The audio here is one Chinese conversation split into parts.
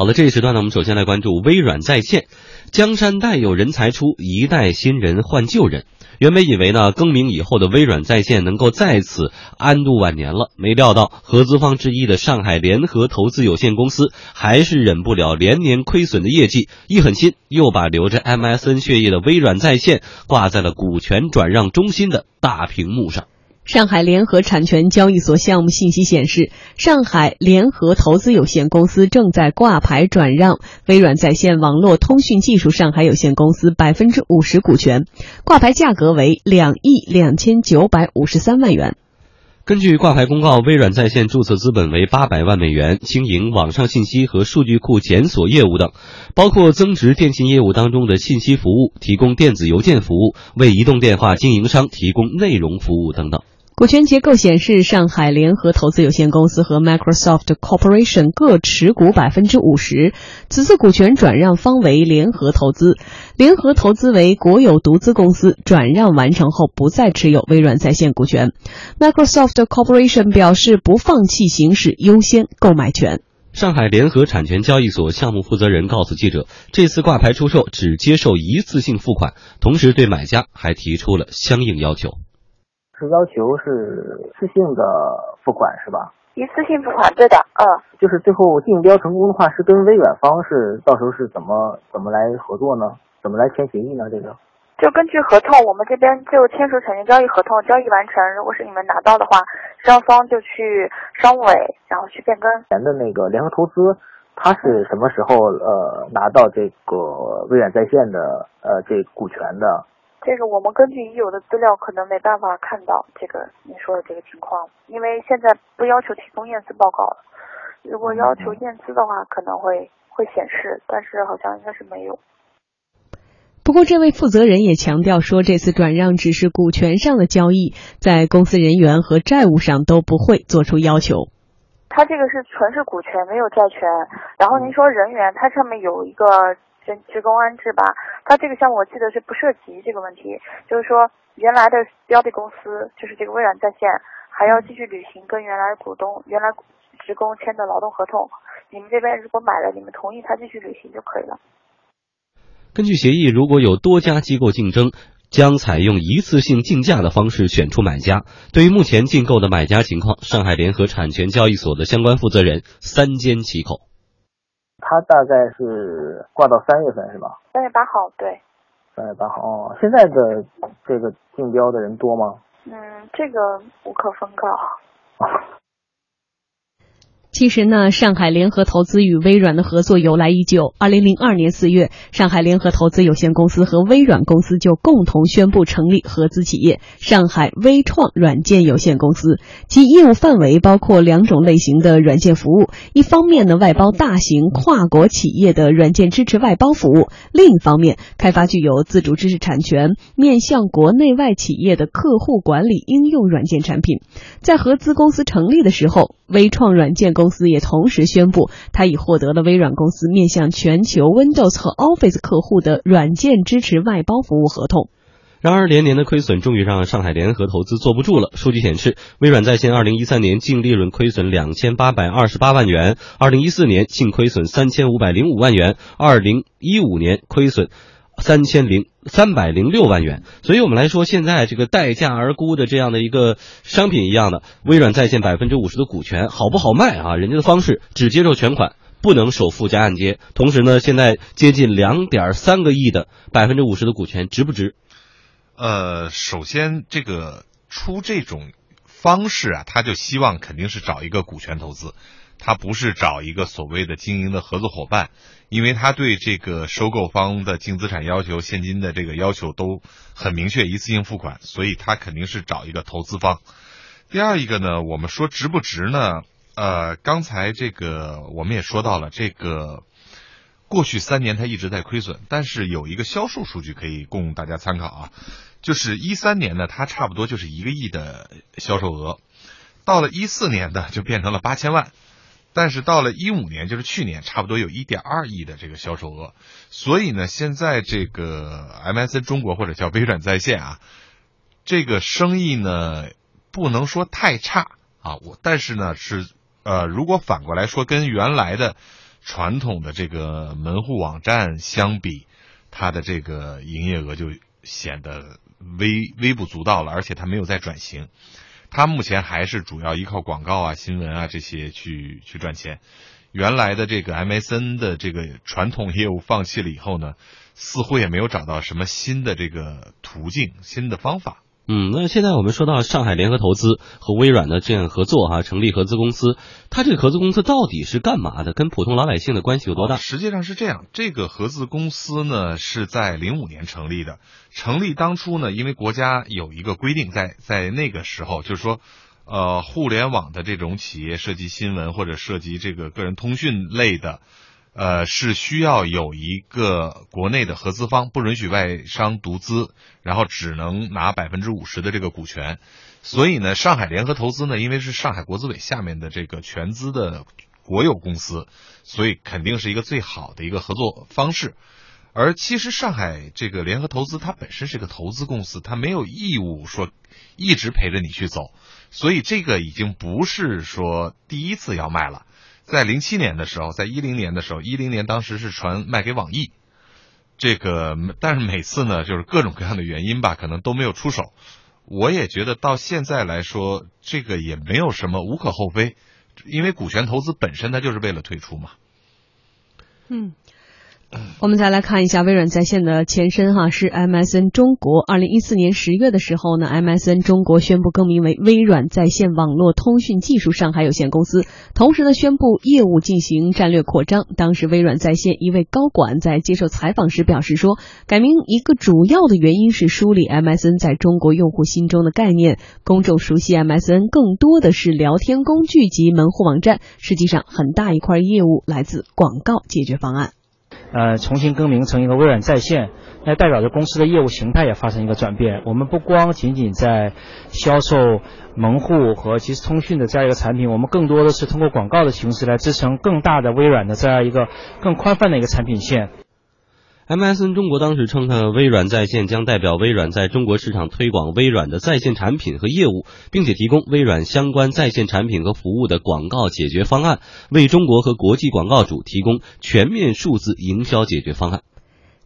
好了，这一时段呢，我们首先来关注微软在线。江山代有人才出，一代新人换旧人。原本以为呢，更名以后的微软在线能够在此安度晚年了，没料到合资方之一的上海联合投资有限公司还是忍不了连年亏损的业绩，一狠心又把流着 MSN 血液的微软在线挂在了股权转让中心的大屏幕上。上海联合产权交易所项目信息显示，上海联合投资有限公司正在挂牌转让微软在线网络通讯技术上海有限公司百分之五十股权，挂牌价格为两亿两千九百五十三万元。根据挂牌公告，微软在线注册资本为八百万美元，经营网上信息和数据库检索业务等，包括增值电信业务当中的信息服务，提供电子邮件服务，为移动电话经营商提供内容服务等等。股权结构显示，上海联合投资有限公司和 Microsoft Corporation 各持股百分之五十。此次股权转让方为联合投资，联合投资为国有独资公司，转让完成后不再持有微软在线股权。Microsoft Corporation 表示不放弃行使优先购买权。上海联合产权交易所项目负责人告诉记者，这次挂牌出售只接受一次性付款，同时对买家还提出了相应要求。是要求是一次性的付款是吧？一次性付款，对的，嗯。就是最后竞标成功的话，是跟微软方是到时候是怎么怎么来合作呢？怎么来签协议呢？这个就根据合同，我们这边就签署产权交易合同，交易完成，如果是你们拿到的话，双方就去商务委，然后去变更。前的那个联合投资，他是什么时候呃拿到这个微软在线的呃这股权的？这个我们根据已有的资料，可能没办法看到这个你说的这个情况，因为现在不要求提供验资报告了。如果要求验资的话，可能会会显示，但是好像应该是没有。不过，这位负责人也强调说，这次转让只是股权上的交易，在公司人员和债务上都不会做出要求。他这个是纯是股权，没有债权。然后您说人员，它上面有一个。职工安置吧，他这个项目我记得是不涉及这个问题，就是说原来的标的公司，就是这个微软在线，还要继续履行跟原来股东、原来职工签的劳动合同。你们这边如果买了，你们同意他继续履行就可以了。根据协议，如果有多家机构竞争，将采用一次性竞价的方式选出买家。对于目前竞购的买家情况，上海联合产权交易所的相关负责人三缄其口。他大概是挂到三月份是吧？三月八号，对。三月八号哦，现在的这个竞标的人多吗？嗯，这个无可奉告。其实呢，上海联合投资与微软的合作由来已久。二零零二年四月，上海联合投资有限公司和微软公司就共同宣布成立合资企业——上海微创软件有限公司。其业务范围包括两种类型的软件服务：一方面呢，外包大型跨国企业的软件支持外包服务；另一方面，开发具有自主知识产权、面向国内外企业的客户管理应用软件产品。在合资公司成立的时候，微创软件公司也同时宣布，他已获得了微软公司面向全球 Windows 和 Office 客户的软件支持外包服务合同。然而，连年的亏损终于让上海联合投资坐不住了。数据显示，微软在线2013年净利润亏损2828万元，2014年净亏损3505万元，2015年亏损。三千零三百零六万元，所以我们来说，现在这个待价而沽的这样的一个商品一样的，微软在线百分之五十的股权好不好卖啊？人家的方式只接受全款，不能首付加按揭。同时呢，现在接近两点三个亿的百分之五十的股权值不值？呃，首先这个出这种方式啊，他就希望肯定是找一个股权投资。他不是找一个所谓的经营的合作伙伴，因为他对这个收购方的净资产要求、现金的这个要求都很明确，一次性付款，所以他肯定是找一个投资方。第二一个呢，我们说值不值呢？呃，刚才这个我们也说到了，这个过去三年他一直在亏损，但是有一个销售数据可以供大家参考啊，就是一三年呢，它差不多就是一个亿的销售额，到了一四年呢，就变成了八千万。但是到了一五年，就是去年，差不多有一点二亿的这个销售额，所以呢，现在这个 MSN 中国或者叫微软在线啊，这个生意呢不能说太差啊，我但是呢是呃，如果反过来说跟原来的传统的这个门户网站相比，它的这个营业额就显得微微不足道了，而且它没有在转型。他目前还是主要依靠广告啊、新闻啊这些去去赚钱。原来的这个 MSN 的这个传统业务放弃了以后呢，似乎也没有找到什么新的这个途径、新的方法。嗯，那现在我们说到上海联合投资和微软的这样合作哈，成立合资公司，它这个合资公司到底是干嘛的？跟普通老百姓的关系有多大？实际上是这样，这个合资公司呢是在零五年成立的。成立当初呢，因为国家有一个规定，在在那个时候，就是说，呃，互联网的这种企业涉及新闻或者涉及这个个人通讯类的。呃，是需要有一个国内的合资方，不允许外商独资，然后只能拿百分之五十的这个股权。所以呢，上海联合投资呢，因为是上海国资委下面的这个全资的国有公司，所以肯定是一个最好的一个合作方式。而其实上海这个联合投资它本身是个投资公司，它没有义务说一直陪着你去走，所以这个已经不是说第一次要卖了。在零七年的时候，在一零年的时候，一零年当时是传卖给网易，这个但是每次呢，就是各种各样的原因吧，可能都没有出手。我也觉得到现在来说，这个也没有什么无可厚非，因为股权投资本身它就是为了退出嘛。嗯。我们再来看一下微软在线的前身哈，是 MSN 中国。二零一四年十月的时候呢，MSN 中国宣布更名为微软在线网络通讯技术上海有限公司，同时呢宣布业务进行战略扩张。当时微软在线一位高管在接受采访时表示说，改名一个主要的原因是梳理 MSN 在中国用户心中的概念。公众熟悉 MSN 更多的是聊天工具及门户网站，实际上很大一块业务来自广告解决方案。呃，重新更名成一个微软在线，那代表着公司的业务形态也发生一个转变。我们不光仅仅在销售门户和即时通讯的这样一个产品，我们更多的是通过广告的形式来支撑更大的微软的这样一个更宽泛的一个产品线。MSN 中国当时称，呢，微软在线将代表微软在中国市场推广微软的在线产品和业务，并且提供微软相关在线产品和服务的广告解决方案，为中国和国际广告主提供全面数字营销解决方案。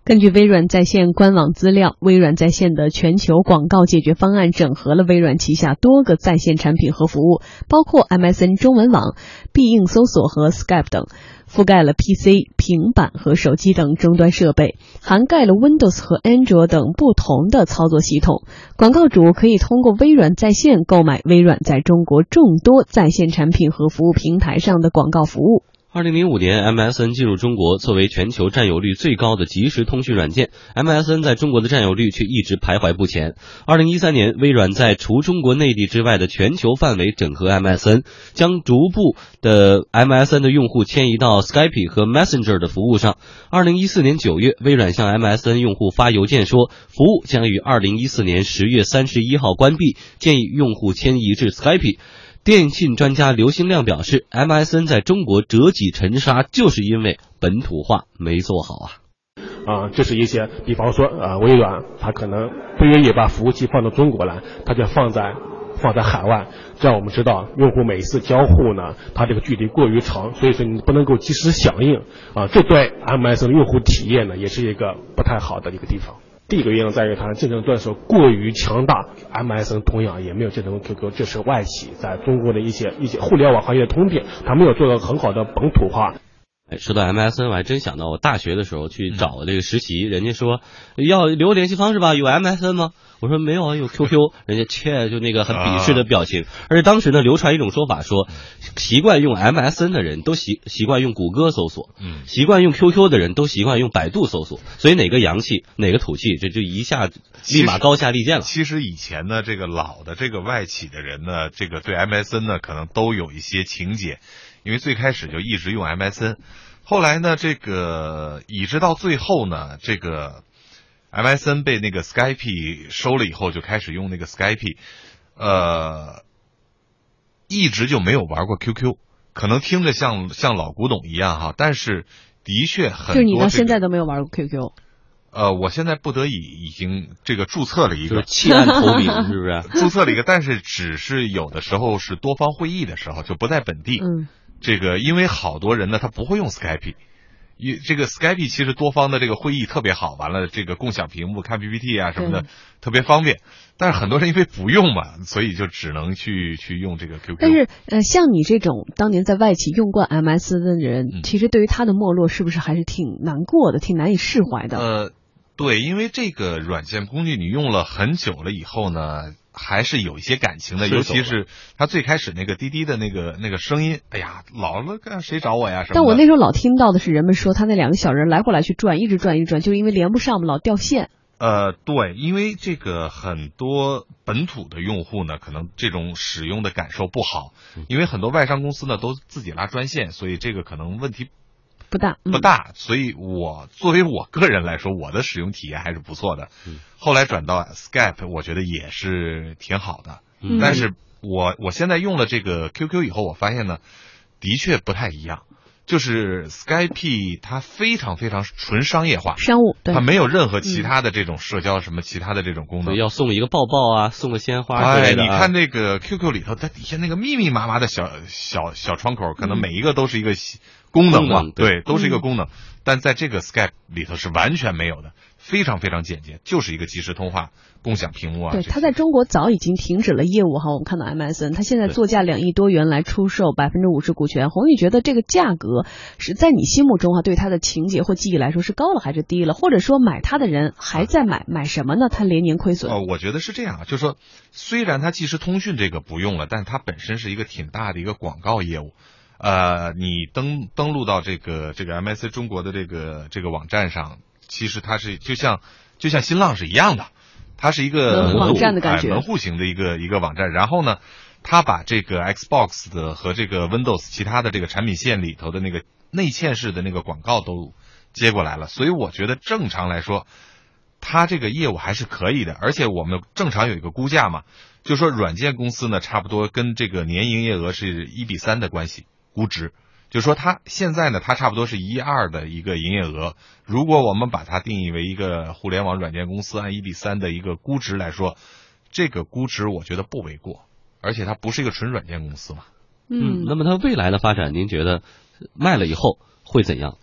根据微软在线官网资料，微软在线的全球广告解决方案整合了微软旗下多个在线产品和服务，包括 MSN 中文网、必应搜索和 Skype 等。覆盖了 PC、平板和手机等终端设备，涵盖了 Windows 和安卓等不同的操作系统。广告主可以通过微软在线购买微软在中国众多在线产品和服务平台上的广告服务。二零零五年，MSN 进入中国，作为全球占有率最高的即时通讯软件，MSN 在中国的占有率却一直徘徊不前。二零一三年，微软在除中国内地之外的全球范围整合 MSN，将逐步的 MSN 的用户迁移到 Skype 和 Messenger 的服务上。二零一四年九月，微软向 MSN 用户发邮件说，服务将于二零一四年十月三十一号关闭，建议用户迁移至 Skype。电信专家刘兴亮表示，MSN 在中国折戟沉沙，就是因为本土化没做好啊。啊，这是一些，比方说，呃，微软它可能不愿意把服务器放到中国来，它就放在放在海外。这样我们知道，用户每一次交互呢，它这个距离过于长，所以说你不能够及时响应。啊，这对 MSN 用户体验呢，也是一个不太好的一个地方。第一个原因在于它竞争对手过于强大，MSN 同样也没有竞争 QQ，这是外企在中国的一些一些互联网行业的通病，它没有做到很好的本土化。哎，说到 MSN，我还真想到我大学的时候去找这个实习，人家说要留联系方式吧，有 MSN 吗？我说没有啊，有 QQ，人家切就那个很鄙视的表情。而且当时呢，流传一种说法，说习惯用 MSN 的人都习习惯用谷歌搜索，嗯，习惯用 QQ 的人都习惯用百度搜索。所以哪个洋气，哪个土气，这就一下立马高下立见了。其实以前呢，这个老的这个外企的人呢，这个对 MSN 呢，可能都有一些情节，因为最开始就一直用 MSN，后来呢，这个一直到最后呢，这个。MSN 被那个 Skype 收了以后，就开始用那个 Skype，呃，一直就没有玩过 QQ，可能听着像像老古董一样哈，但是的确很多。就你到现在都没有玩过 QQ。呃，我现在不得已已经这个注册了一个弃暗投明，是不是？注册了一个，但是只是有的时候是多方会议的时候就不在本地。嗯。这个因为好多人呢他不会用 Skype。一这个 Skype 其实多方的这个会议特别好，完了这个共享屏幕看 PPT 啊什么的特别方便，但是很多人因为不用嘛，所以就只能去去用这个 QQ。但是呃，像你这种当年在外企用惯 MS 的人，嗯其实对于它的没落是不是还是挺难过的，挺难以释怀的？呃，对，因为这个软件工具你用了很久了以后呢，还是有一些感情的，尤其是他最开始那个滴滴的那个那个声音，哎呀，老了谁找我呀什么。但我那时候老听到的是人们说他那两个小人来回来去转，一直转一直转，就是因为连不上嘛，老掉线。呃，对，因为这个很多本土的用户呢，可能这种使用的感受不好，因为很多外商公司呢都自己拉专线，所以这个可能问题不大，嗯不大。所以我作为我个人来说，我的使用体验还是不错的。嗯后来转到 Skype，我觉得也是挺好的。嗯但是我我现在用了这个 QQ 以后，我发现呢，的确不太一样。就是 Skype 它非常非常纯商业化，商务对它没有任何其他的这种社交什么其他的这种功能。要送一个抱抱啊，送个鲜花之哎，类的、啊。你看那个 QQ 里头，它底下那个密密麻麻的小小小窗口，可能每一个都是一个细功能嘛，能对对，都是一个功能。但在这个 Skype 里头是完全没有的，非常非常简洁，就是一个即时通话、共享屏幕啊。对，它在中国早已经停止了业务哈。我们看到 MSN，它现在作价两亿多元来出售百分之五十股权。红宇觉得这个价格是在你心目中啊，对它的情节或记忆来说是高了还是低了？或者说买它的人还在买，买什么呢？它连年亏损。哦，我觉得是这样啊，就是说，虽然它即时通讯这个不用了，但它本身是一个挺大的一个广告业务。呃，你登登录到这个这个 MSC 中国的这个这个网站上，其实它是就像就像新浪是一样的，它是一个门户网站的感觉哎门户型的一个一个网站。然后呢，它把这个 Xbox 的和这个 Windows 其他的这个产品线里头的那个内嵌式的那个广告都接过来了，所以我觉得正常来说。它这个业务还是可以的，而且我们正常有一个估价嘛，就说软件公司呢，差不多跟这个年营业额是一比三的关系估值，就说它现在呢，它差不多是一二的一个营业额。如果我们把它定义为一个互联网软件公司，按一比三的一个估值来说，这个估值我觉得不为过，而且它不是一个纯软件公司嘛。嗯，那么它未来的发展，您觉得卖了以后会怎样？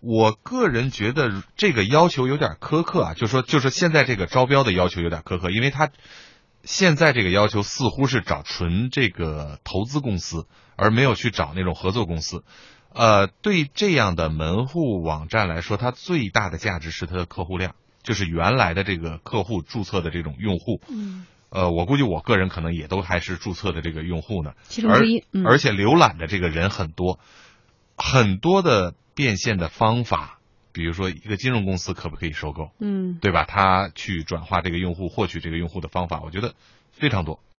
我个人觉得这个要求有点苛刻啊，就说就是现在这个招标的要求有点苛刻，因为它现在这个要求似乎是找纯这个投资公司，而没有去找那种合作公司。呃，对这样的门户网站来说，它最大的价值是它的客户量，就是原来的这个客户注册的这种用户。嗯，呃，我估计我个人可能也都还是注册的这个用户呢，其中之一。嗯、而且浏览的这个人很多，很多的变现的方法，比如说一个金融公司可不可以收购，嗯，对吧？他去转化这个用户、获取这个用户的方法，我觉得非常多。